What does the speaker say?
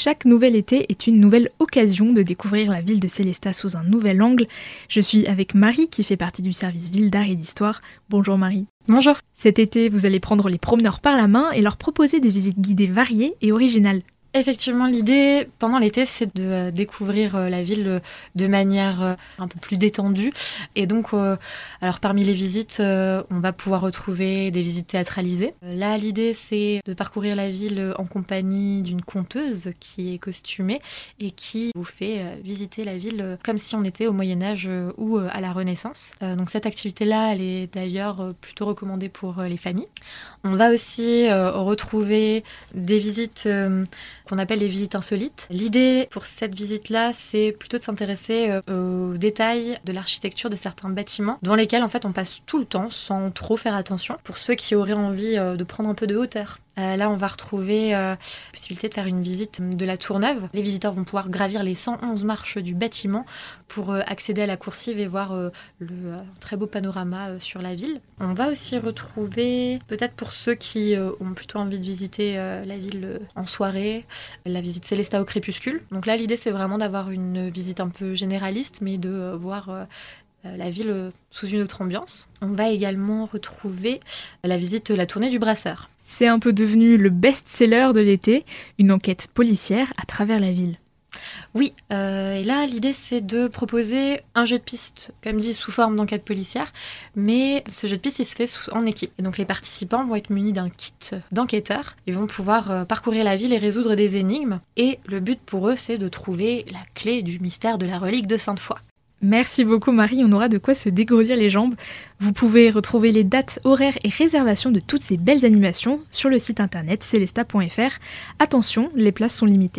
chaque nouvel été est une nouvelle occasion de découvrir la ville de Célestat sous un nouvel angle. Je suis avec Marie qui fait partie du service ville d'art et d'histoire. Bonjour Marie. Bonjour. Cet été, vous allez prendre les promeneurs par la main et leur proposer des visites guidées variées et originales. Effectivement, l'idée pendant l'été, c'est de euh, découvrir euh, la ville euh, de manière un peu plus détendue. Et donc, alors parmi les visites, on va pouvoir retrouver des visites théâtralisées. Là, l'idée, c'est de parcourir la ville en compagnie d'une conteuse qui est costumée et qui vous fait visiter la ville comme si on était au Moyen Âge ou à la Renaissance. Donc cette activité-là, elle est d'ailleurs plutôt recommandée pour les familles. On va aussi retrouver des visites qu'on appelle les visites insolites. L'idée pour cette visite-là, c'est plutôt de s'intéresser euh, aux détails de l'architecture de certains bâtiments dans lesquels en fait on passe tout le temps sans trop faire attention. Pour ceux qui auraient envie euh, de prendre un peu de hauteur euh, là, on va retrouver euh, la possibilité de faire une visite de la Tour Neuve. Les visiteurs vont pouvoir gravir les 111 marches du bâtiment pour euh, accéder à la coursive et voir le très beau panorama sur la ville. On va aussi retrouver, peut-être pour ceux qui ont plutôt envie de visiter la ville en soirée, la visite Célesta au crépuscule. Donc là, l'idée, c'est vraiment d'avoir une visite un peu généraliste, mais de voir la ville sous une autre ambiance. On va également retrouver la visite La tournée du brasseur. C'est un peu devenu le best-seller de l'été, une enquête policière à travers la ville. Oui, euh, et là l'idée c'est de proposer un jeu de piste, comme dit, sous forme d'enquête policière, mais ce jeu de piste il se fait en équipe. Et donc les participants vont être munis d'un kit d'enquêteurs, ils vont pouvoir euh, parcourir la ville et résoudre des énigmes, et le but pour eux c'est de trouver la clé du mystère de la relique de Sainte-Foy. Merci beaucoup Marie, on aura de quoi se dégourdir les jambes. Vous pouvez retrouver les dates, horaires et réservations de toutes ces belles animations sur le site internet celesta.fr. Attention, les places sont limitées.